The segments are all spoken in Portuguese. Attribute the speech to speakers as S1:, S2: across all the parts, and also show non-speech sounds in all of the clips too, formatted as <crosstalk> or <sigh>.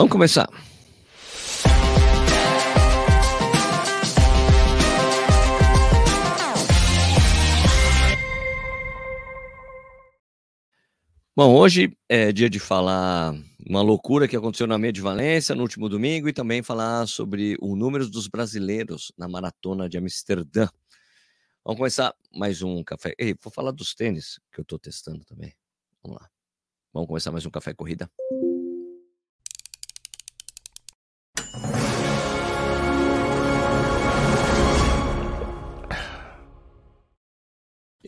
S1: Vamos começar. Bom, hoje é dia de falar uma loucura que aconteceu na meia de Valência no último domingo e também falar sobre o número dos brasileiros na maratona de Amsterdã. Vamos começar mais um café. Ei, vou falar dos tênis que eu estou testando também. Vamos lá. Vamos começar mais um café corrida.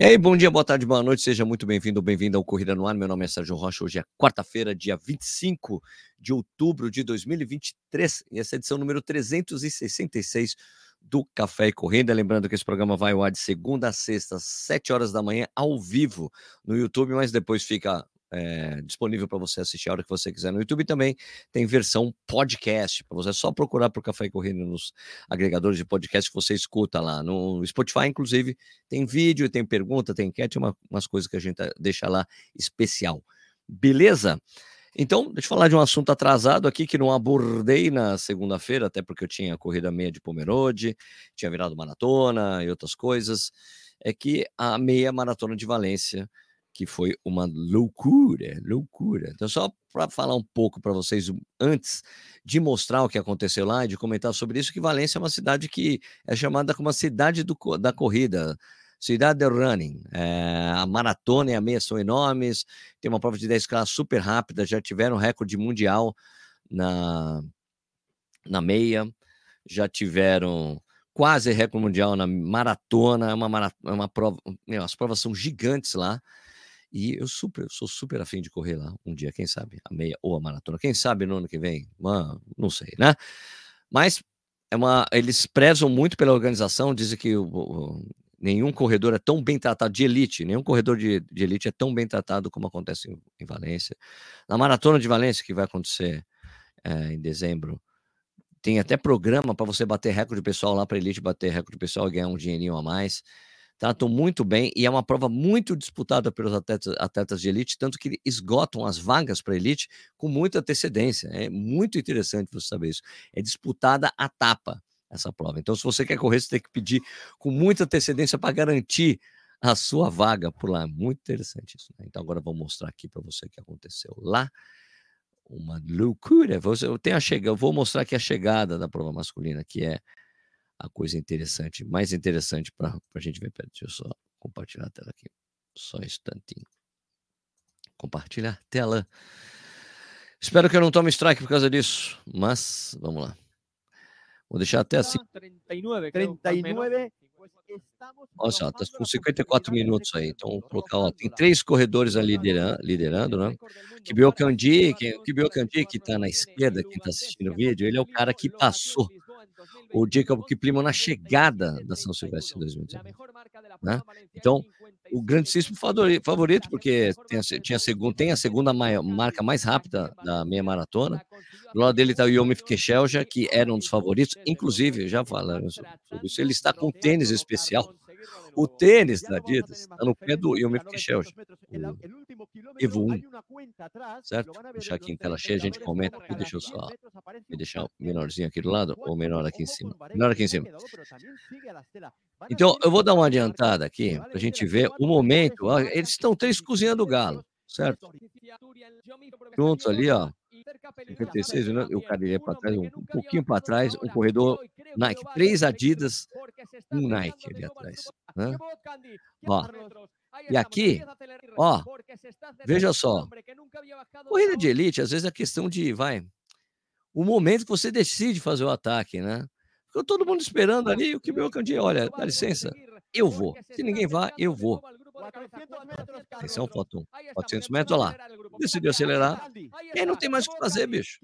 S1: E aí, bom dia, boa tarde, boa noite, seja muito bem-vindo ou bem-vinda ao Corrida no Ar. Meu nome é Sérgio Rocha. Hoje é quarta-feira, dia 25 de outubro de 2023, e essa é a edição número 366 do Café e Corrida. Lembrando que esse programa vai ao ar de segunda a sexta, às 7 horas da manhã, ao vivo no YouTube, mas depois fica é, disponível para você assistir a hora que você quiser no YouTube. Também tem versão podcast, para você é só procurar por Café e Corrida nos agregadores de podcast que você escuta lá. No Spotify, inclusive, tem vídeo, tem pergunta, tem enquete, uma, umas coisas que a gente deixa lá especial. Beleza? Então, deixa eu falar de um assunto atrasado aqui que não abordei na segunda-feira, até porque eu tinha corrida meia de Pomerode, tinha virado maratona e outras coisas. É que a meia maratona de Valência que foi uma loucura, loucura. Então, só para falar um pouco para vocês antes de mostrar o que aconteceu lá e de comentar sobre isso, que Valência é uma cidade que é chamada como a cidade do, da corrida, cidade do running. É, a maratona e a meia são enormes, tem uma prova de 10 km super rápida, já tiveram recorde mundial na, na meia, já tiveram quase recorde mundial na maratona, é uma, é uma prova, meu, as provas são gigantes lá. E eu super, sou super afim de correr lá um dia, quem sabe, a meia ou a maratona. Quem sabe no ano que vem? Mano, não sei, né? Mas é uma, eles prezam muito pela organização, dizem que o, o, nenhum corredor é tão bem tratado de elite, nenhum corredor de, de elite é tão bem tratado como acontece em, em Valência. Na maratona de Valência, que vai acontecer é, em dezembro, tem até programa para você bater recorde pessoal lá para elite, bater recorde pessoal e ganhar um dinheirinho a mais tratam muito bem e é uma prova muito disputada pelos atletas, atletas de elite, tanto que esgotam as vagas para elite com muita antecedência. É muito interessante você saber isso. É disputada a tapa essa prova. Então, se você quer correr, você tem que pedir com muita antecedência para garantir a sua vaga por lá. Muito interessante isso. Né? Então, agora eu vou mostrar aqui para você o que aconteceu lá. Uma loucura. Eu, tenho a chega, eu vou mostrar aqui a chegada da prova masculina, que é a coisa interessante, mais interessante para a gente ver. Pera, deixa eu só compartilhar a tela aqui. Só um instantinho. Compartilhar tela. Espero que eu não tome strike por causa disso, mas vamos lá. Vou deixar até assim. 39, 39. Olha só, tá com 54 minutos aí. Então, vou colocar, ó, tem três corredores ali liderando, liderando né? Kibio Kandi, que, Kibio Kandi, que está na esquerda, quem está assistindo o vídeo, ele é o cara que passou o Jacob Kiplimo na chegada da São Silvestre em 2019. Né? Então, o grandíssimo favorito, porque tem a, tinha a segunda, tem a segunda maior, marca mais rápida da meia maratona. Do lado dele está o Yomif Keshelja, que era um dos favoritos, inclusive, já falamos sobre isso, ele está com tênis especial o tênis da Adidas está no pé do Yomif Kishel, Evo 1, certo? Vou deixar aqui em tela cheia, a gente comenta aqui, deixa eu só me deixar menorzinho aqui do lado ou menor aqui em cima? Menor aqui em cima. Então, eu vou dar uma adiantada aqui para a gente ver o momento. Eles estão três cozinhando o galo, certo? Juntos ali, ó. 56, né? cara ia para trás, um, um pouquinho para trás, um corredor Nike, três Adidas, um Nike ali atrás. Né? Ó, e aqui, ó, veja só, corrida de elite, às vezes é questão de, vai, o momento que você decide fazer o ataque, né? Ficou todo mundo esperando ali, o que meu candidato, olha, dá licença, eu vou. Se ninguém vai, eu vou. Atenção, faltam 400 metros, olha lá. Decidiu acelerar. E aí não tem mais o que fazer, bicho.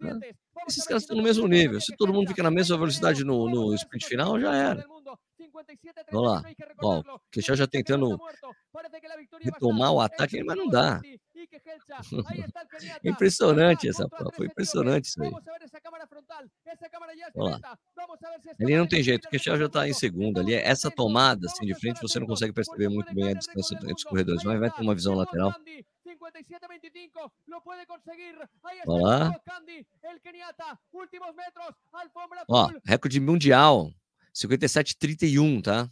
S1: Né? Esses caras estão no mesmo nível. Se todo mundo fica na mesma velocidade no, no sprint final, já era. Vamos lá. Ó, o Queixão já tentando retomar o ataque, mas não dá. <laughs> impressionante essa prova, foi impressionante isso aí. Vamos lá. Ali não tem jeito, o já está em segundo ali. Essa tomada assim de frente, você não consegue perceber muito bem a distância entre os corredores, mas vai ter uma visão lateral. 57-25, lo puede conseguir. Está Olá. El últimos metros, alfombra Ó, recorde mundial, 57-31, tá?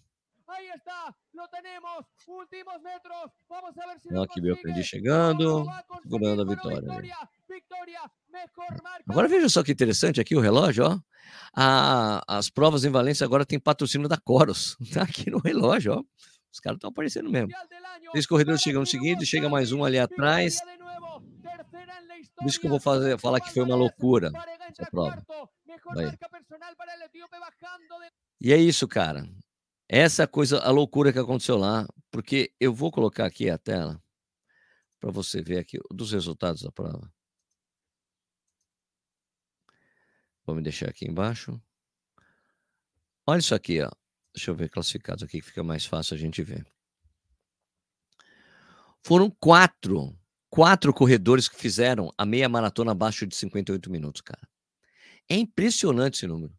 S1: Aí está, lo tenemos, últimos metros. Vamos a ver se Ó, meu aprendi chegando, segurando a vitória. Agora veja só que interessante aqui o relógio, ó. A, as provas em Valência agora tem patrocínio da Coros. <laughs> Tá aqui no relógio, ó. Os caras estão aparecendo mesmo. Três corredores chegam no seguinte, chega mais um ali atrás. Por isso que eu vou fazer, falar que foi uma loucura essa prova. E é isso, cara. Essa coisa, a loucura que aconteceu lá, porque eu vou colocar aqui a tela para você ver aqui dos resultados da prova. Vamos deixar aqui embaixo. Olha isso aqui, ó. Deixa eu ver classificados aqui que fica mais fácil a gente ver. Foram quatro, quatro corredores que fizeram a meia maratona abaixo de 58 minutos, cara. É impressionante esse número.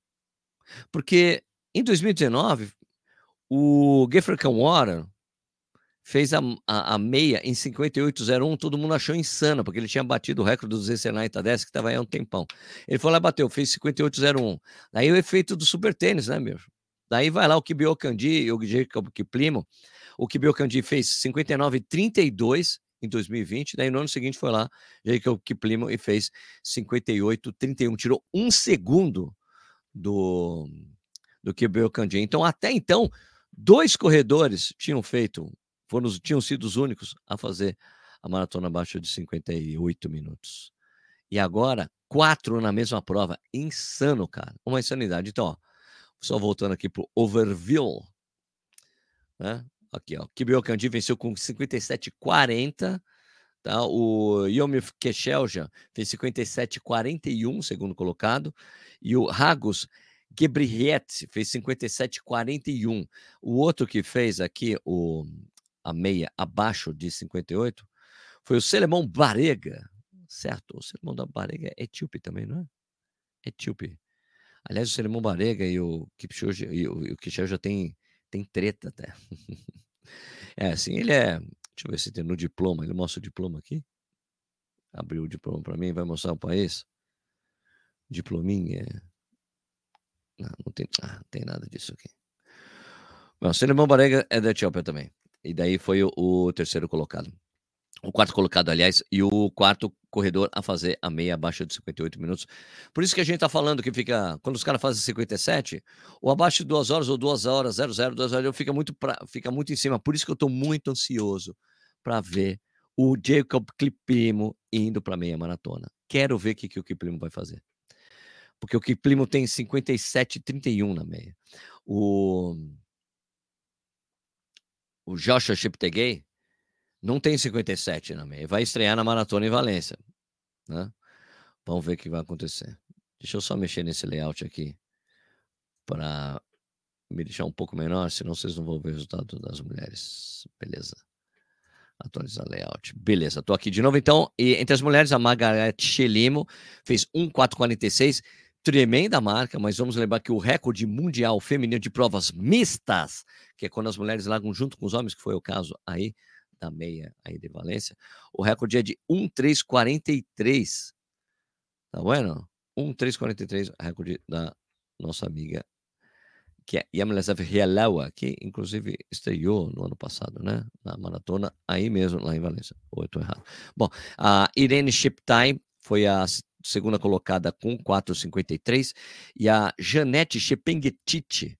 S1: Porque em 2019, o Geoffrey Water fez a, a, a, meia em 58,01, todo mundo achou insano, porque ele tinha batido o recorde do Zecenay Tadesse, que estava aí há um tempão. Ele foi lá e bateu, fez 58,01. Daí o efeito do super tênis, né, meu? Daí vai lá o Kibio Kandi e o Jacob Kiplimo. O Kibio Kandi fez 59,32 em 2020. Daí no ano seguinte foi lá, Jacob Kiplimo e fez 58,31. Tirou um segundo do, do Kibio Kandi. Então, até então, dois corredores tinham feito, foram, tinham sido os únicos a fazer a maratona abaixo de 58 minutos. E agora, quatro na mesma prova. Insano, cara. Uma insanidade. Então, ó, só voltando aqui para o overview. Né? Aqui, ó. Kibio Kandi venceu com 57,40. Tá? O Yomif Keshelja fez 57,41, segundo colocado. E o Ragos Gebriet fez 57,41. O outro que fez aqui o, a meia abaixo de 58 foi o Selemão Barega, certo? O Selemão da Barega é etíope também, não é? Etíope. Aliás, o Selemão Barega e o Kipchoge, e o, Kipchoge já tem, tem treta até. <laughs> é, assim, ele é. Deixa eu ver se tem no diploma. Ele mostra o diploma aqui. Abriu o diploma para mim, vai mostrar o país. Diplominha. Não, não tem, ah, não tem nada disso aqui. Bom, o Selemão Barega é da Etiópia também. E daí foi o, o terceiro colocado o quarto colocado, aliás, e o quarto corredor a fazer a meia abaixo de 58 minutos. Por isso que a gente está falando que fica, quando os caras fazem 57, ou abaixo de 2 horas, ou 2 horas, 00, 2 horas, fica muito, pra, fica muito em cima. Por isso que eu estou muito ansioso para ver o Jacob Kiplimo indo para a meia maratona. Quero ver o que, que o Kiplimo vai fazer. Porque o Kiplimo tem 57,31 na meia. O, o Joshua Cheptegei não tem 57 na meia. Vai estrear na maratona em Valência. Né? Vamos ver o que vai acontecer. Deixa eu só mexer nesse layout aqui para me deixar um pouco menor, senão vocês não vão ver o resultado das mulheres. Beleza. Atualizar layout. Beleza, estou aqui de novo então. E entre as mulheres, a Margarete Chelimo fez 1,446. Tremenda marca, mas vamos lembrar que o recorde mundial feminino de provas mistas, que é quando as mulheres largam junto com os homens, que foi o caso aí, da meia aí de Valência, o recorde é de 1,343. Tá vendo? 1,343, recorde da nossa amiga, que é Yamlesav Rialawa, que inclusive estreou no ano passado, né? Na maratona, aí mesmo, lá em Valência. Ou eu estou errado. Bom, a Irene Shiptime foi a segunda colocada com 4,53 e a Janete Chepengetite,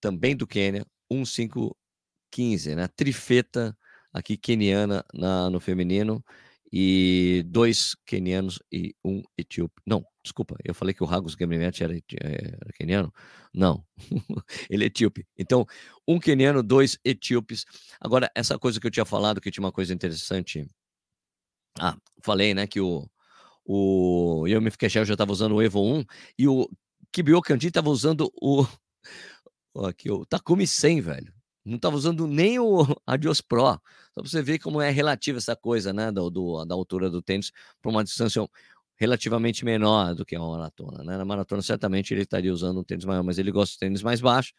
S1: também do Quênia, 1,515, né? Trifeta aqui keniana na, no feminino e dois kenianos e um etíope. Não, desculpa, eu falei que o Ragos Gabrielete era, era keniano? Não, <laughs> ele é etíope. Então, um keniano, dois etíopes. Agora, essa coisa que eu tinha falado, que tinha uma coisa interessante. Ah, falei, né, que o, o Yomi Keshel já estava usando o Evo 1 e o Kibio Kandi estava usando o, <laughs> aqui, o Takumi 100, velho não estava usando nem o <laughs> Adios Pro. Só para você ver como é relativa essa coisa, né, do, do da altura do tênis para uma distância relativamente menor do que uma maratona, né? Na maratona certamente ele estaria usando um tênis maior, mas ele gosta de tênis mais baixo.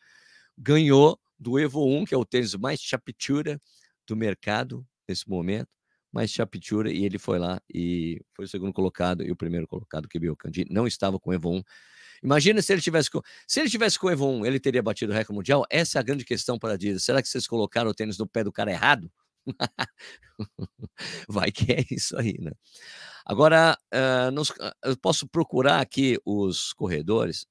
S1: Ganhou do Evo 1, que é o tênis mais chapitura do mercado nesse momento, mas Chapitura, e ele foi lá e foi o segundo colocado e o primeiro colocado, que Kandi, não estava com o Evo 1. Imagina se ele tivesse com, se ele tivesse com o Evo 1, ele teria batido o recorde mundial? Essa é a grande questão para dizer. Será que vocês colocaram o tênis no pé do cara errado? <laughs> Vai que é isso aí, né? Agora, uh, nos, eu posso procurar aqui os corredores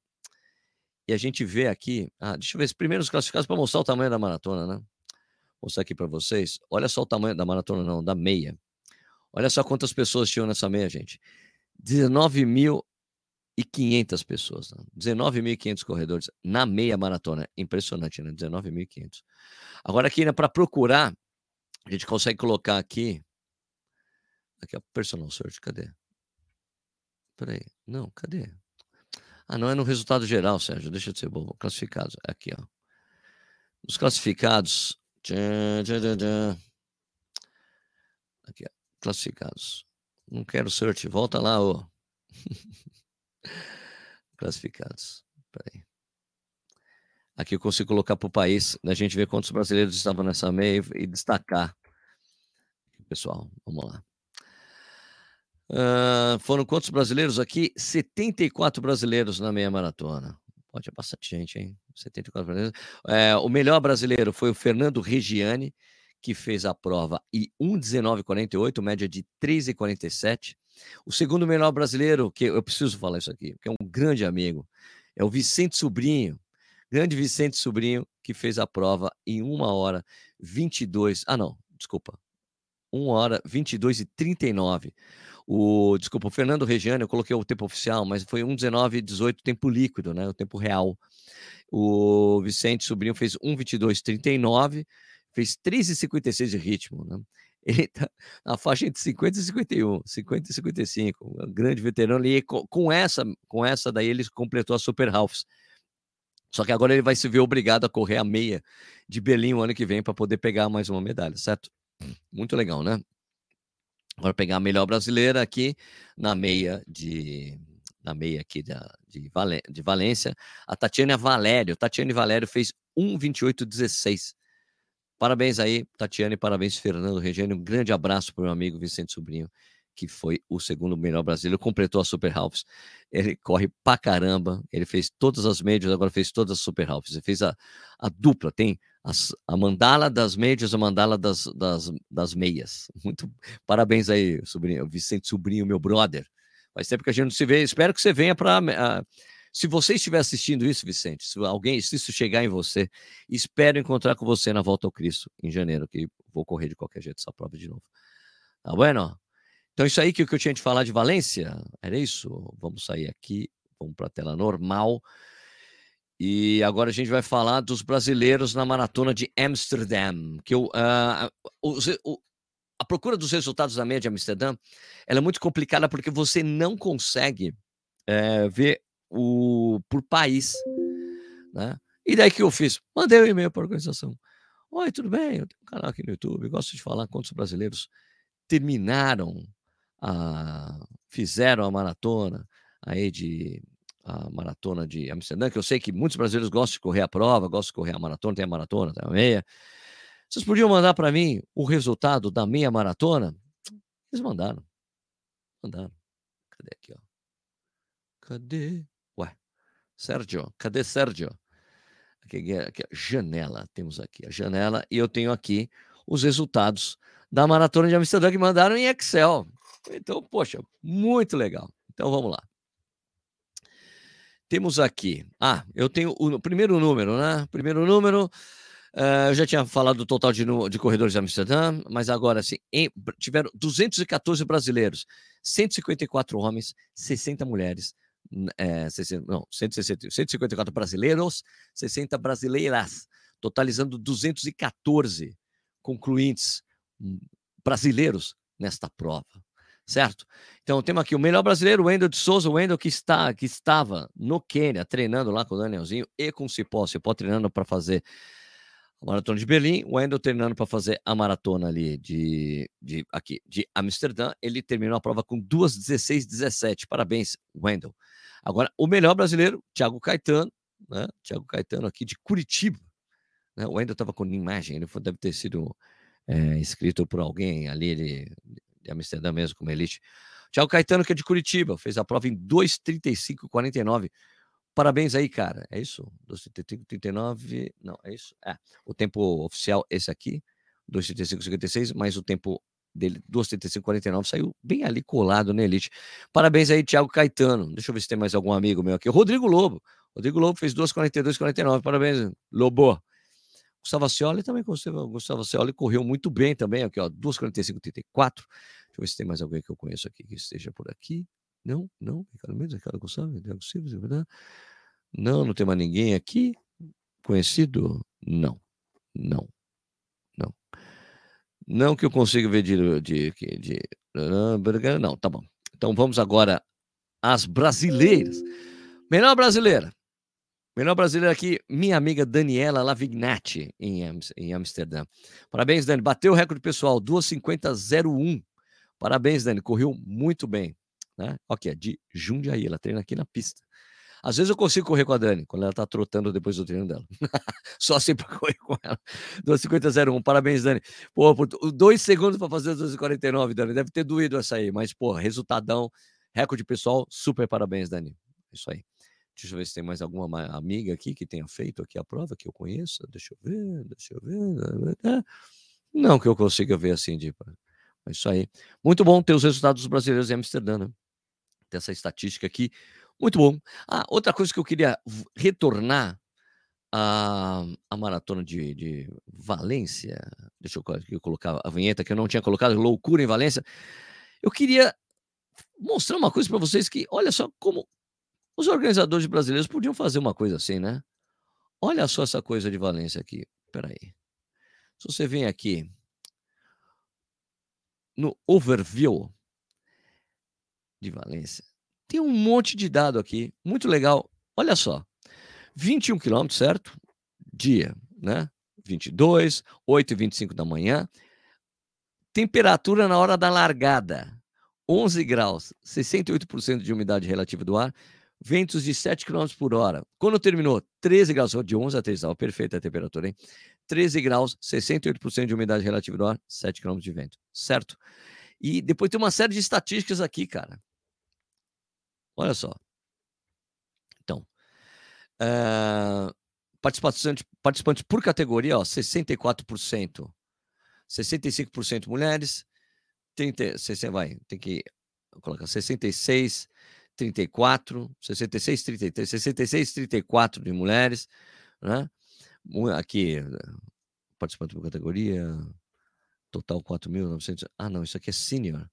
S1: e a gente vê aqui. Ah, deixa eu ver, os classificados para mostrar o tamanho da maratona, né? Vou mostrar aqui para vocês. Olha só o tamanho da maratona, não, da meia. Olha só quantas pessoas tinham nessa meia, gente. 19.500 pessoas. Né? 19.500 corredores na meia maratona. Impressionante, né? 19.500. Agora aqui, né, para procurar a gente consegue colocar aqui. Aqui, ó, personal search, cadê? Peraí. Não, cadê? Ah, não é no resultado geral, Sérgio. Deixa de ser bobo. Classificados. Aqui, ó. Os classificados. Aqui, ó. Classificados. Não quero search. Volta lá, ô. <laughs> classificados. Peraí. Aqui eu consigo colocar para o país, né, a gente ver quantos brasileiros estavam nessa meia e destacar. Pessoal, vamos lá. Uh, foram quantos brasileiros aqui? 74 brasileiros na meia maratona. Pode, é bastante gente, hein? 74 brasileiros. É, o melhor brasileiro foi o Fernando Regiani, que fez a prova em 1,1948, média de 3,47. O segundo melhor brasileiro, que eu preciso falar isso aqui, que é um grande amigo, é o Vicente Sobrinho, Grande Vicente Sobrinho, que fez a prova em 1 hora 22. Ah, não, desculpa. 1 hora 22 e 39. O, desculpa, o Fernando Regiane, eu coloquei o tempo oficial, mas foi 1,19 e 18 tempo líquido, né? O tempo real. O Vicente Sobrinho fez 1,22 39, fez 3,56 de ritmo, né? Ele tá na faixa entre 50 e 51, 50 e 55, um grande veterano. E com, essa, com essa daí ele completou a Super Halves só que agora ele vai se ver obrigado a correr a meia de Berlim o ano que vem para poder pegar mais uma medalha, certo? Muito legal, né? Agora pegar a melhor brasileira aqui na meia de na meia aqui da, de, Valê, de Valência, a Tatiana Valério. Tatiane Valério fez 1:28:16. Parabéns aí, Tatiane, parabéns Fernando Regênio. Um grande abraço para o meu amigo Vicente Sobrinho que foi o segundo melhor brasileiro, completou a Super Halves. Ele corre pra caramba, ele fez todas as médias, agora fez todas as Super Halves. Ele fez a, a dupla, tem as, a mandala das médias, a mandala das, das, das meias. <laughs> Muito parabéns aí, sobrinho, Vicente Sobrinho, meu brother. Faz tempo que a gente não se vê, espero que você venha para. Se você estiver assistindo isso, Vicente, se alguém, se isso chegar em você, espero encontrar com você na Volta ao Cristo em janeiro, que vou correr de qualquer jeito essa prova de novo. Tá bueno? Então, isso aí que, que eu tinha de falar de Valência, era isso? Vamos sair aqui, vamos para a tela normal. E agora a gente vai falar dos brasileiros na maratona de Amsterdã. Que eu, uh, o, a procura dos resultados da média de Amsterdã ela é muito complicada porque você não consegue é, ver o por país. Né? E daí que eu fiz? Mandei um e-mail para a organização. Oi, tudo bem? Eu tenho um canal aqui no YouTube, gosto de falar quantos brasileiros terminaram a, fizeram a maratona aí de a maratona de Amsterdã, que eu sei que muitos brasileiros gostam de correr a prova, gostam de correr a maratona, tem a maratona, tem a meia. Vocês podiam mandar para mim o resultado da meia maratona? Eles mandaram. Mandaram. Cadê aqui, ó? Cadê? Sérgio, cadê Sérgio? Aqui, aqui, janela, temos aqui a janela, e eu tenho aqui os resultados da maratona de Amsterdã que mandaram em Excel. Então, poxa, muito legal. Então vamos lá. Temos aqui. Ah, eu tenho o primeiro número, né? Primeiro número. Uh, eu já tinha falado do total de, de corredores de Amsterdã, mas agora sim, tiveram 214 brasileiros, 154 homens, 60 mulheres, é, 60, não, 160, 154 brasileiros, 60 brasileiras, totalizando 214 concluintes hum, brasileiros nesta prova certo? Então temos aqui o melhor brasileiro, Wendel de Souza, o Wendel que está que estava no Quênia treinando lá com o Danielzinho e com o Cipó, o Cipó treinando para fazer a maratona de Berlim, o Wendel treinando para fazer a maratona ali de, de aqui de Amsterdã, ele terminou a prova com 2:16:17. Parabéns, Wendel. Agora o melhor brasileiro, Thiago Caetano, né? Thiago Caetano aqui de Curitiba. Né? O Wendel estava com imagem, ele foi, deve ter sido é, escrito por alguém ali de, de Amsterdã mesmo, como Elite. Tiago Caetano, que é de Curitiba, fez a prova em 2,35,49. Parabéns aí, cara. É isso? 2,35,39. Não, é isso? É. O tempo oficial, esse aqui, 2,35,56, mas o tempo dele, 2,35,49, saiu bem ali colado na Elite. Parabéns aí, Tiago Caetano. Deixa eu ver se tem mais algum amigo meu aqui. Rodrigo Lobo. Rodrigo Lobo fez 2,42,49. Parabéns, Lobo. Gustavo Cioli também, Gustavo Cioli correu muito bem também, aqui, ó, 2,45,34. Deixa eu ver se tem mais alguém que eu conheço aqui que esteja por aqui. Não, não, Ricardo Mendes, Ricardo Gonçalves, Diego Silva, é verdade? Não, não tem mais ninguém aqui conhecido? Não, não, não. Não que eu consiga ver de, de, de, de não, tá bom. Então vamos agora às brasileiras. Melhor brasileira. Melhor brasileira aqui, minha amiga Daniela Lavignati, em, em Amsterdã. Parabéns, Dani. Bateu o recorde pessoal, 2,50,01. Parabéns, Dani. Correu muito bem. Né? Ok, de Jundiaí, ela treina aqui na pista. Às vezes eu consigo correr com a Dani, quando ela tá trotando depois do treino dela. <laughs> Só assim para correr com ela. 2,50,01. Parabéns, Dani. Pô, por dois segundos para fazer 2,49, Dani. Deve ter doído essa aí, mas, pô, resultadão, recorde pessoal. Super parabéns, Dani. Isso aí. Deixa eu ver se tem mais alguma amiga aqui que tenha feito aqui a prova que eu conheça. Deixa eu ver, deixa eu ver. Não que eu consiga ver assim, de. É isso aí. Muito bom ter os resultados dos brasileiros em Amsterdã, né? Ter essa estatística aqui. Muito bom. Ah, outra coisa que eu queria retornar a, a maratona de, de Valência. Deixa eu colocar a vinheta que eu não tinha colocado, loucura em Valência. Eu queria mostrar uma coisa para vocês que, olha só como os organizadores brasileiros podiam fazer uma coisa assim, né? Olha só essa coisa de Valência aqui. Peraí. Se você vem aqui no overview de Valência, tem um monte de dado aqui, muito legal. Olha só. 21 quilômetros, certo? Dia, né? 22, 8 e 25 da manhã. Temperatura na hora da largada, 11 graus, 68% de umidade relativa do ar, ventos de 7 km por hora. Quando terminou, 13 graus, de 11 a 13, estava perfeita a temperatura, hein? 13 graus, 68% de umidade relativa do ar, 7 km de vento, certo? E depois tem uma série de estatísticas aqui, cara. Olha só. Então, uh, participantes, participantes por categoria, ó, 64%, 65% mulheres, 30, você vai, tem que colocar 66, 34, 66, 33, 66, 34 de mulheres, né? Aqui, participante por categoria, total 4.900. Ah, não, isso aqui é sênior.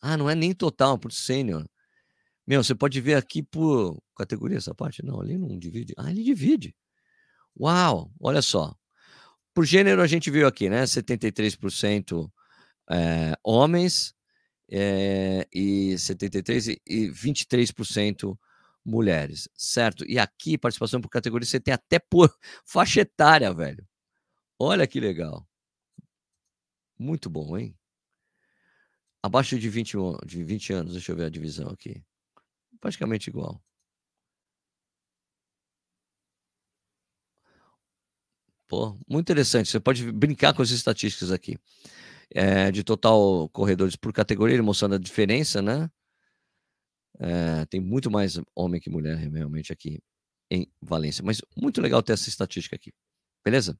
S1: Ah, não é nem total, por sênior. Meu, você pode ver aqui por categoria essa parte? Não, ali não divide. Ah, ele divide. Uau, olha só. Por gênero, a gente viu aqui, né? 73% é, homens, é, e 73% e 23% mulheres, certo? E aqui, participação por categoria, você tem até por <laughs> faixa etária, velho. Olha que legal. Muito bom, hein? Abaixo de 20, de 20 anos, deixa eu ver a divisão aqui. Praticamente igual. Pô, muito interessante. Você pode brincar com as estatísticas aqui é, de total corredores por categoria, mostrando a diferença, né? É, tem muito mais homem que mulher realmente aqui em Valência. Mas muito legal ter essa estatística aqui. Beleza?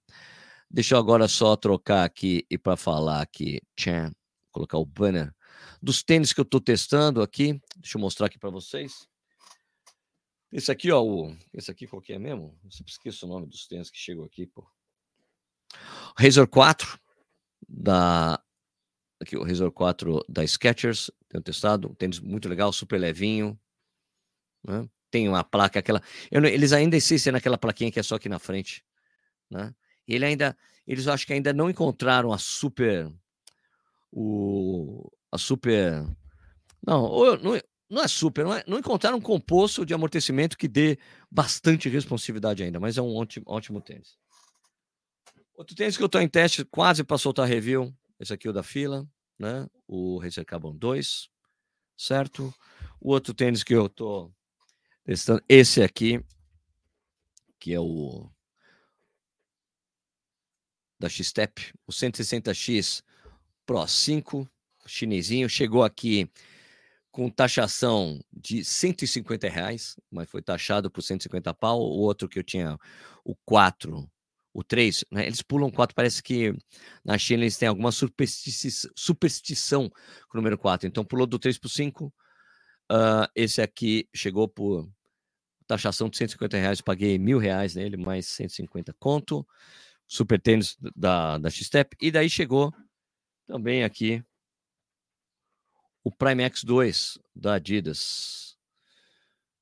S1: Deixa eu agora só trocar aqui e para falar aqui, tchan, colocar o banner dos tênis que eu estou testando aqui. Deixa eu mostrar aqui para vocês. Esse aqui, ó, o, esse aqui qual que é mesmo? Eu sempre esqueço o nome dos tênis que chegou aqui, pô. Razor 4, da aqui o Razor 4 da Skechers, tenho testado, um tênis muito legal, super levinho, né? Tem uma placa, aquela. Eu, eles ainda insistem naquela plaquinha que é só aqui na frente, né? E ele ainda, eles acho que ainda não encontraram a super, o, a super, não, não, não é super, não, é, não encontraram um composto de amortecimento que dê bastante responsividade ainda, mas é um ótimo, ótimo tênis. Outro tênis que eu estou em teste, quase para soltar review. Esse aqui é o da fila, né? O Racer Carbon 2, certo? O outro tênis que eu estou testando, esse aqui, que é o da X-Step, o 160X Pro 5, chinesinho, chegou aqui com taxação de 150 reais, mas foi taxado por 150 pau. O outro que eu tinha, o 4, o 3, né? eles pulam 4, parece que na China eles têm alguma superstição, superstição com o número 4. Então pulou do 3 para o 5. Uh, esse aqui chegou por taxação de 150 reais, paguei mil reais nele, mais 150 conto. Super tênis da, da X-Step. E daí chegou também aqui o Prime X2 da Adidas.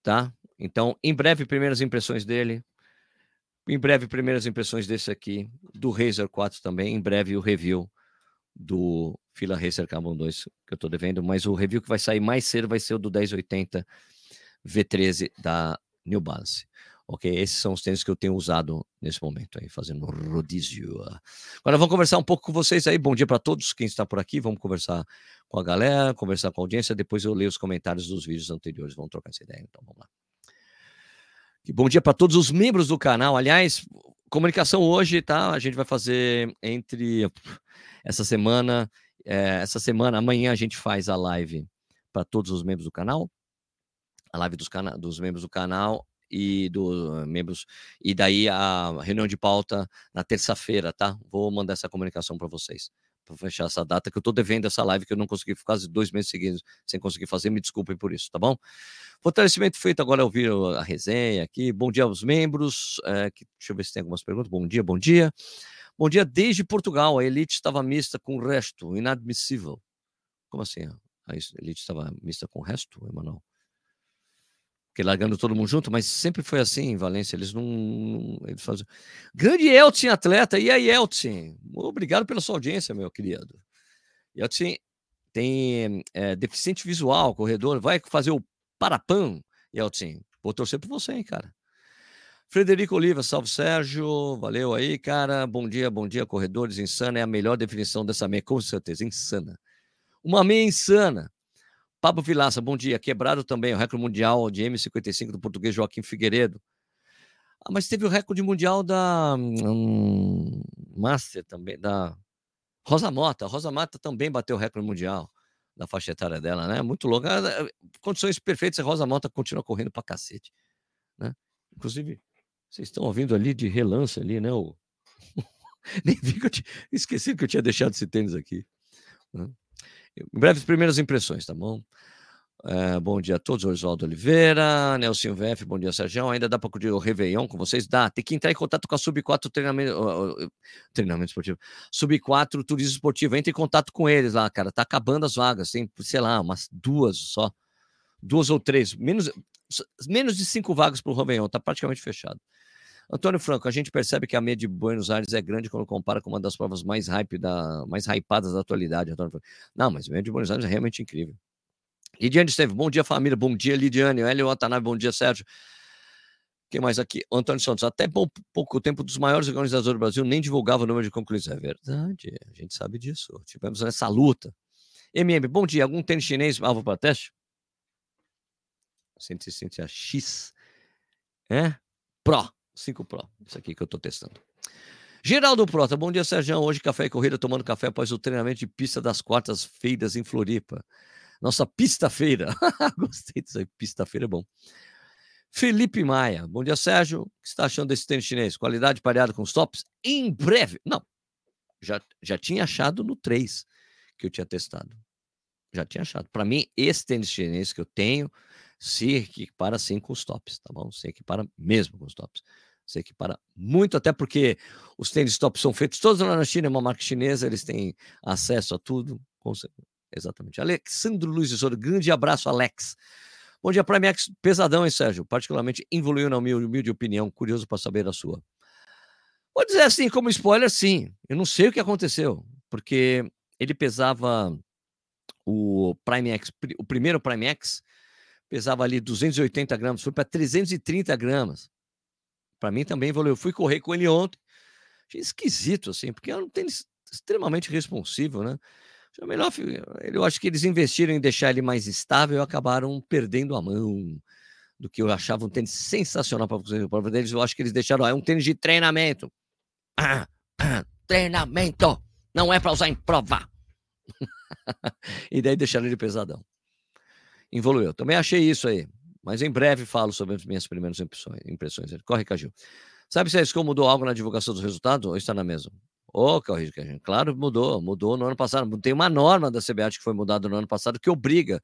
S1: Tá? Então, em breve, primeiras impressões dele. Em breve, primeiras impressões desse aqui, do Razer 4 também. Em breve, o review do Fila Racer Carbon 2, que eu estou devendo. Mas o review que vai sair mais cedo vai ser o do 1080 V13 da New Balance. Ok, esses são os tênis que eu tenho usado nesse momento aí, fazendo rodízio. Agora vamos conversar um pouco com vocês aí. Bom dia para todos quem está por aqui. Vamos conversar com a galera, conversar com a audiência. Depois eu leio os comentários dos vídeos anteriores. Vamos trocar essa ideia. Então vamos lá. E bom dia para todos os membros do canal. Aliás, comunicação hoje, tá? A gente vai fazer entre essa semana, é, essa semana, amanhã a gente faz a live para todos os membros do canal. A live dos, cana dos membros do canal e dos uh, membros. E daí a reunião de pauta na terça-feira, tá? Vou mandar essa comunicação para vocês. Para fechar essa data, que eu estou devendo essa live que eu não consegui quase dois meses seguidos sem conseguir fazer. Me desculpem por isso, tá bom? Fortalecimento feito agora, ouvir a resenha aqui. Bom dia aos membros. É, que, deixa eu ver se tem algumas perguntas. Bom dia, bom dia. Bom dia desde Portugal. A elite estava mista com o resto, inadmissível. Como assim? A elite estava mista com o resto, Emanuel? Porque largando todo mundo junto, mas sempre foi assim em Valência. Eles não. não eles fazem... Grande Elton, atleta. E aí, Elton? Obrigado pela sua audiência, meu querido. Elton tem é, deficiente visual, corredor. Vai fazer o Parapan, Elton. Vou torcer por você, hein, cara. Frederico Oliva, salve Sérgio, valeu aí, cara. Bom dia, bom dia, corredores. Insana é a melhor definição dessa meia, com certeza, insana. Uma meia insana. Pablo Vilaça, bom dia. Quebrado também o recorde mundial de M55 do português Joaquim Figueiredo. Ah, mas teve o recorde mundial da hum, Master também, da Rosa Mota. Rosa Mota também bateu o recorde mundial da faixa etária dela, né? Muito louca. Condições perfeitas, a Rosa Mota continua correndo pra cacete, né? Inclusive, vocês estão ouvindo ali de relance ali, né? O... <laughs> Nem vi que eu tinha... esqueci que eu tinha deixado esse tênis aqui. Né? Em breve, primeiras impressões, tá bom? É, bom dia a todos, Oswaldo Oliveira, Nelson VF, bom dia, Sérgio. Ainda dá para curtir o Réveillon com vocês? Dá. Tem que entrar em contato com a Sub 4 treinamento, uh, treinamento esportivo. Sub 4 Turismo Esportivo. Entre em contato com eles lá, cara. Tá acabando as vagas. Tem, sei lá, umas duas só. Duas ou três. Menos, menos de cinco vagas para o Réveillon. Tá praticamente fechado. Antônio Franco, a gente percebe que a média de Buenos Aires é grande quando compara com uma das provas mais hype da, mais hypadas da atualidade. Antônio Franco. Não, mas a média de Buenos Aires é realmente incrível. Lidiane esteve, bom dia família, bom dia Lidiane, Hélio Watanabe, bom dia Sérgio. Quem mais aqui? Antônio Santos, até pouco tempo dos maiores organizadores do Brasil nem divulgava o número de concluídos. É verdade, a gente sabe disso. Tivemos essa luta. MM, bom dia. Algum tênis chinês alvo para teste? 160 X. É? Pro. 5 Pro. Isso aqui que eu estou testando. Geraldo Prota, bom dia, Sérgio. Hoje, café e corrida, tomando café após o treinamento de pista das quartas-feiras em Floripa. Nossa pista-feira. <laughs> Gostei disso aí, pista-feira é bom. Felipe Maia, bom dia, Sérgio. O que você está achando desse tênis chinês? Qualidade pareada com os tops? Em breve. Não, já, já tinha achado no 3 que eu tinha testado. Já tinha achado. Para mim, esse tênis chinês que eu tenho se equipara sim com os tops, tá bom? Se equipara mesmo com os tops se equipara muito, até porque os tênis top são feitos todos lá na China, é uma marca chinesa, eles têm acesso a tudo. Exatamente. Alexandre Luiz de Souza, grande abraço, Alex. Bom dia, Prime X, pesadão, hein, Sérgio? Particularmente evoluiu na minha humilde opinião, curioso para saber a sua. Vou dizer assim, como spoiler, sim. Eu não sei o que aconteceu, porque ele pesava o Prime X, o primeiro Prime X pesava ali 280 gramas, foi para 330 gramas para mim também evoluiu. Fui correr com ele ontem. Achei esquisito, assim, porque é um tênis extremamente responsivo, né? É melhor, eu acho que eles investiram em deixar ele mais estável e acabaram perdendo a mão do que eu achava um tênis sensacional para fazer a prova deles. Eu acho que eles deixaram, é um tênis de treinamento. Ah, ah, treinamento. Não é para usar em prova. <laughs> e daí deixaram ele pesadão. Evoluiu. Também achei isso aí. Mas em breve falo sobre as minhas primeiras impressões. Corre, Caju. Sabe se a escola mudou algo na divulgação dos resultados ou está na mesma? Ô, oh, Caju. Claro, mudou. Mudou no ano passado. Tem uma norma da CBAT que foi mudada no ano passado que obriga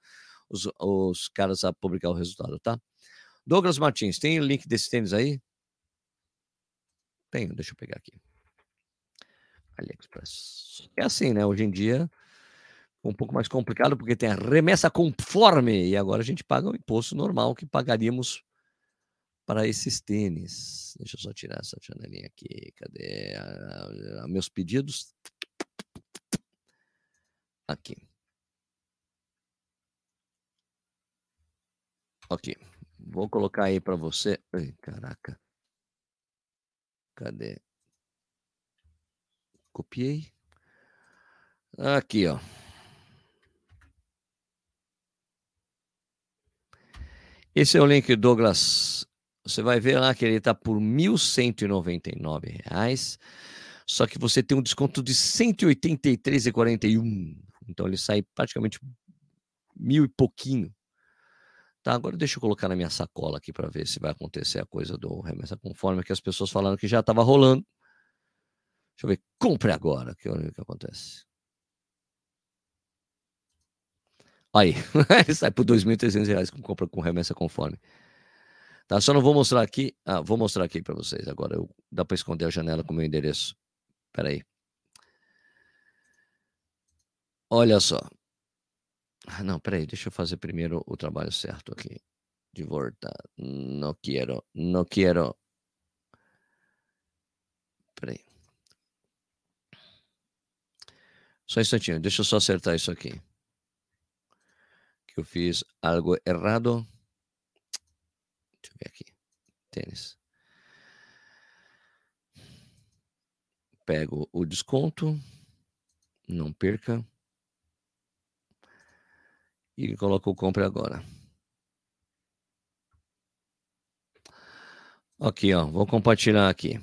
S1: os, os caras a publicar o resultado, tá? Douglas Martins, tem o link desse tênis aí? Tenho, deixa eu pegar aqui. AliExpress. É assim, né? Hoje em dia, um pouco mais complicado, porque tem a remessa conforme, e agora a gente paga o imposto normal que pagaríamos para esses tênis. Deixa eu só tirar essa janelinha aqui. Cadê a, a, meus pedidos? Aqui. Ok. Vou colocar aí para você. Ai, caraca. Cadê? Copiei. Aqui, ó. Esse é o link, Douglas. Você vai ver lá que ele está por R$ 1.199. Só que você tem um desconto de R$ 183,41. Então ele sai praticamente mil e pouquinho. Tá, agora deixa eu colocar na minha sacola aqui para ver se vai acontecer a coisa do remessa conforme que as pessoas falaram que já estava rolando. Deixa eu ver, compre agora, que é o que acontece. Aí, <laughs> sai por R$ 2.300 com compra com remessa conforme. Tá, só não vou mostrar aqui. Ah, vou mostrar aqui para vocês agora. Eu, dá para esconder a janela com o meu endereço. Espera aí. Olha só. Ah, não, peraí, deixa eu fazer primeiro o trabalho certo aqui. De volta. Não quero, não quero. Peraí. Só um instantinho, deixa eu só acertar isso aqui. Que eu fiz algo errado. Deixa eu ver aqui. Tênis. Pego o desconto. Não perca e coloca o compre agora. Aqui, ó, vou compartilhar aqui.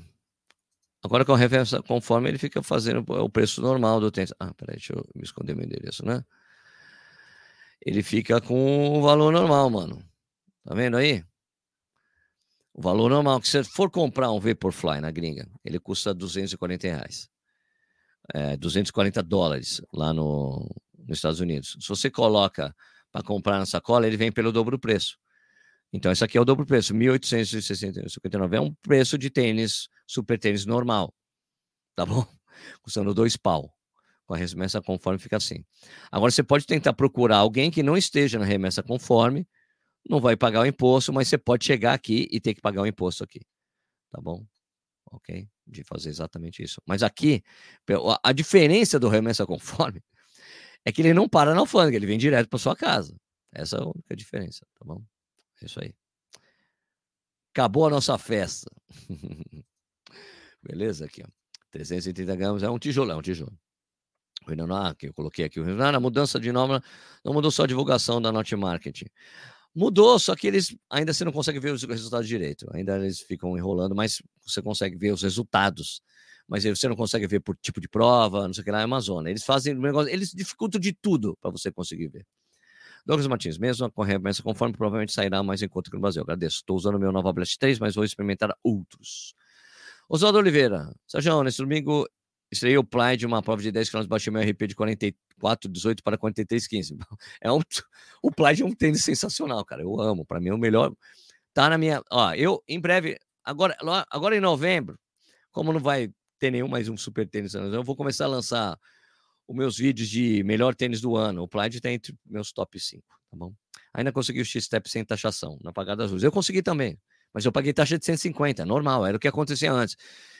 S1: Agora com a reversa conforme ele fica fazendo o preço normal do tênis. Ah, peraí, deixa eu me esconder meu endereço, né? Ele fica com o valor normal, mano. Tá vendo aí? O valor normal, que se você for comprar um Vaporfly na gringa, ele custa 240 reais. É, 240 dólares lá no, nos Estados Unidos. Se você coloca para comprar na sacola, ele vem pelo dobro do preço. Então, esse aqui é o dobro preço, 1.859. É um preço de tênis, super tênis normal. Tá bom? <laughs> Custando dois pau. Com a remessa conforme fica assim. Agora, você pode tentar procurar alguém que não esteja na remessa conforme, não vai pagar o imposto, mas você pode chegar aqui e ter que pagar o imposto aqui. Tá bom? Ok? De fazer exatamente isso. Mas aqui, a diferença do remessa conforme <laughs> é que ele não para na alfândega, ele vem direto para sua casa. Essa é a única diferença, tá bom? É isso aí. Acabou a nossa festa. <laughs> Beleza? Aqui, ó. 330 gramas é um tijolo, é um tijolo. Ah, que eu coloquei aqui. Ah, a mudança de nome não mudou só a divulgação da Not Marketing. Mudou, só que eles ainda você não consegue ver os resultados direito. Ainda eles ficam enrolando, mas você consegue ver os resultados mas você não consegue ver por tipo de prova, não sei o que lá, é. Eles fazem negócio, eles dificultam de tudo para você conseguir ver. Douglas Martins, mesmo a remessa conforme, provavelmente sairá mais em conta que no Brasil. Agradeço. Estou usando o meu Nova Blast 3, mas vou experimentar outros. Oswaldo Oliveira, Sérgio, nesse domingo estreiei o Play de uma prova de 10 km, baixei meu RP de 44, 18 para 43, 15. <laughs> É um, <laughs> o Play é um tênis sensacional, cara. Eu amo. Para mim é o melhor. Tá na minha. Ó, eu em breve, agora, agora em novembro, como não vai ter nenhum mais um super tênis. Eu vou começar a lançar os meus vídeos de melhor tênis do ano. O Plaid está entre meus top 5, tá bom? Ainda consegui o X-Step sem taxação, na pagada das luzes. Eu consegui também, mas eu paguei taxa de 150, normal, era o que acontecia antes.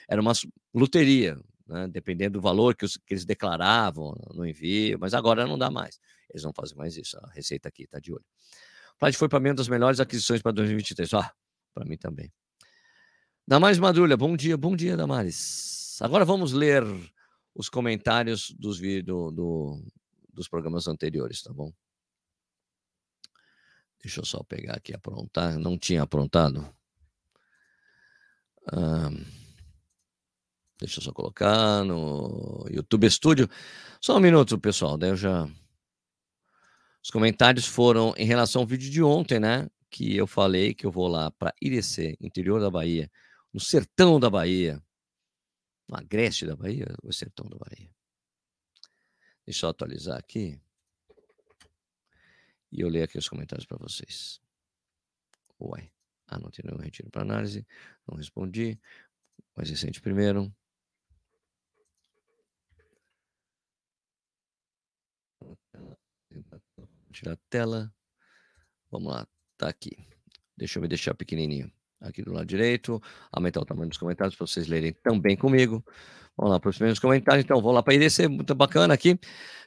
S1: Era uma loteria, né? dependendo do valor que, os, que, eles declaravam no envio, mas agora não dá mais. Eles não fazem mais isso, a receita aqui está de olho. Plaid foi para mim uma das melhores aquisições para 2023. Ah, para mim também. Damares Madrulha, bom dia, bom dia, Damares. Agora vamos ler os comentários dos, do, do, dos programas anteriores, tá bom? Deixa eu só pegar aqui aprontar. Não tinha aprontado. Deixa eu só colocar no YouTube Studio. Só um minuto, pessoal. Daí eu já. Os comentários foram em relação ao vídeo de ontem, né? Que eu falei que eu vou lá para Irecê, interior da Bahia, no sertão da Bahia, no agreste da Bahia, o sertão da Bahia. Deixa eu atualizar aqui. E eu leio aqui os comentários para vocês. Uai. Ah, não tem nenhum retiro para análise. Não respondi. Mais recente primeiro. Tirar a tela. Vamos lá. Tá aqui. Deixa eu me deixar pequenininho. Aqui do lado direito. Aumentar o tamanho dos comentários para vocês lerem também comigo. Vamos lá para os primeiros comentários. Então, vou lá para IDC, muito bacana aqui.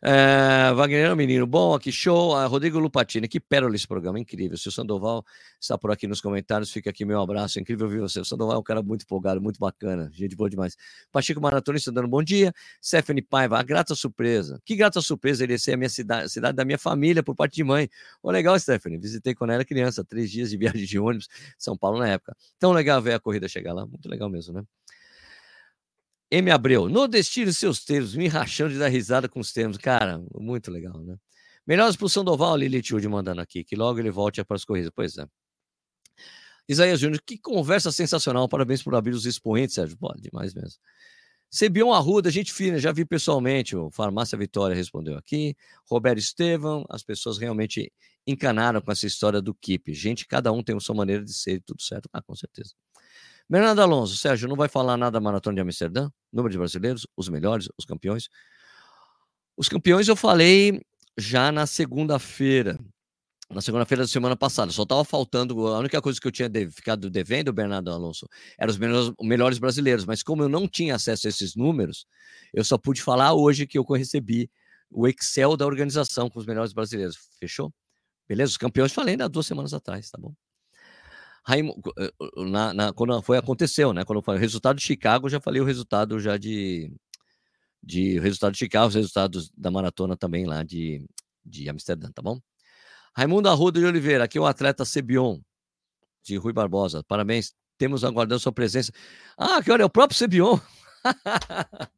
S1: É, Wagner, menino bom, aqui show. Ah, Rodrigo Lupatini, que pérola esse programa, incrível. Se o Sandoval está por aqui nos comentários, fica aqui meu abraço. Incrível ouvir você. O Sandoval é um cara muito empolgado, muito bacana. Gente boa demais. Pachico Maratonista dando bom dia. Stephanie Paiva, a grata surpresa. Que grata surpresa ser a minha cidade, a cidade da minha família, por parte de mãe. Oh, legal, Stephanie. Visitei quando era criança, três dias de <laughs> viagem de ônibus, São Paulo na época. Tão legal ver a corrida chegar lá. Muito legal mesmo, né? M. Abreu, nordestino seus termos, me rachando de dar risada com os termos. Cara, muito legal, né? Melhoras para o Sandoval, Lilith Wood mandando aqui, que logo ele volte para as corridas. Pois é. Isaías Júnior, que conversa sensacional. Parabéns por abrir os expoentes, Sérgio. Pô, demais mesmo. Cebion Arruda, gente fina, já vi pessoalmente. O Farmácia Vitória respondeu aqui. Roberto Estevam, as pessoas realmente encanaram com essa história do Keep. Gente, cada um tem a sua maneira de ser e tudo certo. Ah, com certeza. Bernardo Alonso, Sérgio, não vai falar nada da maratona de Amsterdã? Número de brasileiros, os melhores, os campeões. Os campeões eu falei já na segunda-feira. Na segunda-feira da semana passada. Só estava faltando. A única coisa que eu tinha ficado devendo, Bernardo Alonso, eram os melhores, melhores brasileiros. Mas como eu não tinha acesso a esses números, eu só pude falar hoje que eu recebi o Excel da organização com os melhores brasileiros. Fechou? Beleza? Os campeões falei ainda duas semanas atrás, tá bom? Raimundo, eh, na, na, quando foi aconteceu, né? Quando foi o resultado de Chicago, já falei o resultado já de de resultado de Chicago, os resultados da maratona também lá de, de Amsterdã, tá bom? Raimundo Arruda de Oliveira, aqui é o atleta Sebion, de Rui Barbosa. Parabéns, temos aguardando sua presença. Ah, que olha, é o próprio Sebion. <laughs>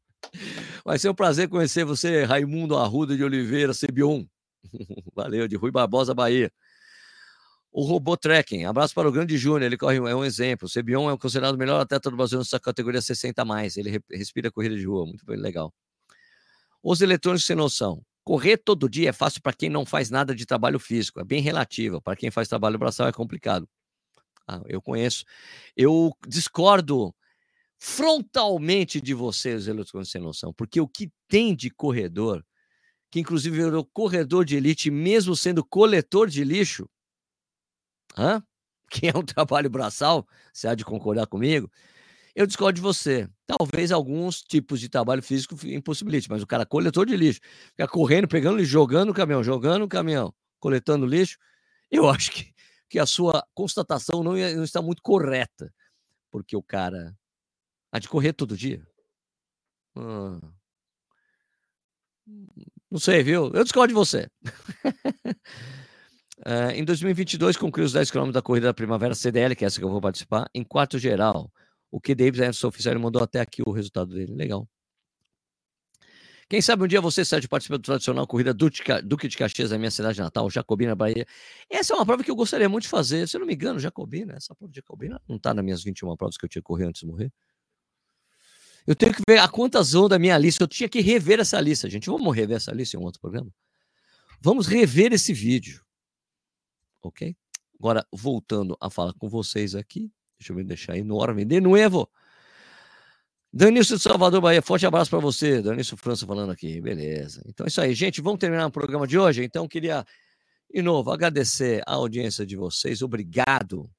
S1: Vai ser um prazer conhecer você, Raimundo Arruda de Oliveira, Sebion. <laughs> Valeu, de Rui Barbosa, Bahia. O robô trekking, abraço para o grande Júnior, ele corre, é um exemplo. O Sebion é considerado o melhor atleta do Brasil nessa categoria 60 mais. Ele respira corrida de rua, muito legal. Os eletrônicos sem noção. Correr todo dia é fácil para quem não faz nada de trabalho físico, é bem relativo. Para quem faz trabalho braçal é complicado. Ah, eu conheço. Eu discordo frontalmente de vocês, eletrônicos sem noção, porque o que tem de corredor, que inclusive virou corredor de elite, mesmo sendo coletor de lixo, Hã? <laughs> Que é um trabalho braçal, você há de concordar comigo. Eu discordo de você. Talvez alguns tipos de trabalho físico impossibilite, mas o cara coletor de lixo, fica correndo, pegando lixo, jogando o caminhão, jogando o caminhão, coletando lixo, eu <laughs> acho que, que a sua constatação não, não está muito correta, porque o cara há de correr todo dia. Hum. Não sei, viu? Eu discordo de você. <laughs> Uh, em 2022, concluiu os 10 km da corrida da Primavera CDL, que é essa que eu vou participar, em quarto geral. O que Davis Anderson oficial mandou até aqui o resultado dele. Legal. Quem sabe um dia você, Sérgio, participa do tradicional corrida Duque de Caxias, na minha cidade natal, Jacobina, Bahia. Essa é uma prova que eu gostaria muito de fazer. Se eu não me engano, Jacobina, essa prova de Jacobina não está nas minhas 21 provas que eu tinha correr antes de morrer. Eu tenho que ver a quantas vão da minha lista. Eu tinha que rever essa lista, gente. Vamos rever essa lista em um outro programa? Vamos rever esse vídeo ok? Agora, voltando a falar com vocês aqui, deixa eu me deixar enorme de novo. Danício de Salvador, Bahia, forte abraço para você. Danício França falando aqui, beleza. Então é isso aí, gente. Vamos terminar o programa de hoje. Então, queria, de novo, agradecer a audiência de vocês. Obrigado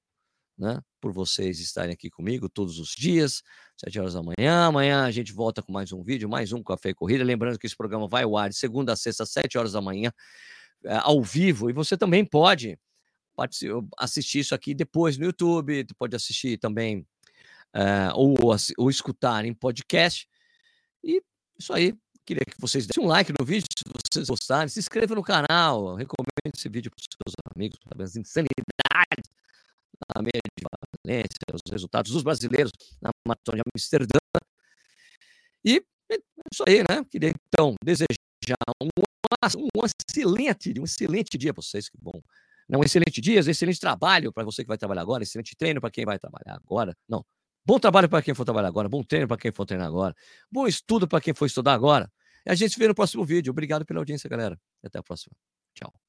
S1: né, por vocês estarem aqui comigo todos os dias, sete horas da manhã. Amanhã a gente volta com mais um vídeo, mais um Café e Corrida. Lembrando que esse programa vai ao ar de segunda a sexta, sete horas da manhã, eh, ao vivo. E você também pode assistir isso aqui depois no YouTube, pode assistir também uh, ou, ou escutar em podcast. E isso aí. Queria que vocês dessem um like no vídeo, se vocês gostarem, se inscreva no canal, recomende esse vídeo para os seus amigos, para as insanidades da média de Valência, os resultados dos brasileiros na maratona de Amsterdã. E é isso aí, né? Queria então desejar um, um excelente, um excelente dia para vocês, que bom. Um excelente dia, um excelente trabalho para você que vai trabalhar agora, excelente treino para quem vai trabalhar agora. Não, bom trabalho para quem for trabalhar agora, bom treino para quem for treinar agora, bom estudo para quem for estudar agora. E a gente se vê no próximo vídeo. Obrigado pela audiência, galera. Até a próxima. Tchau.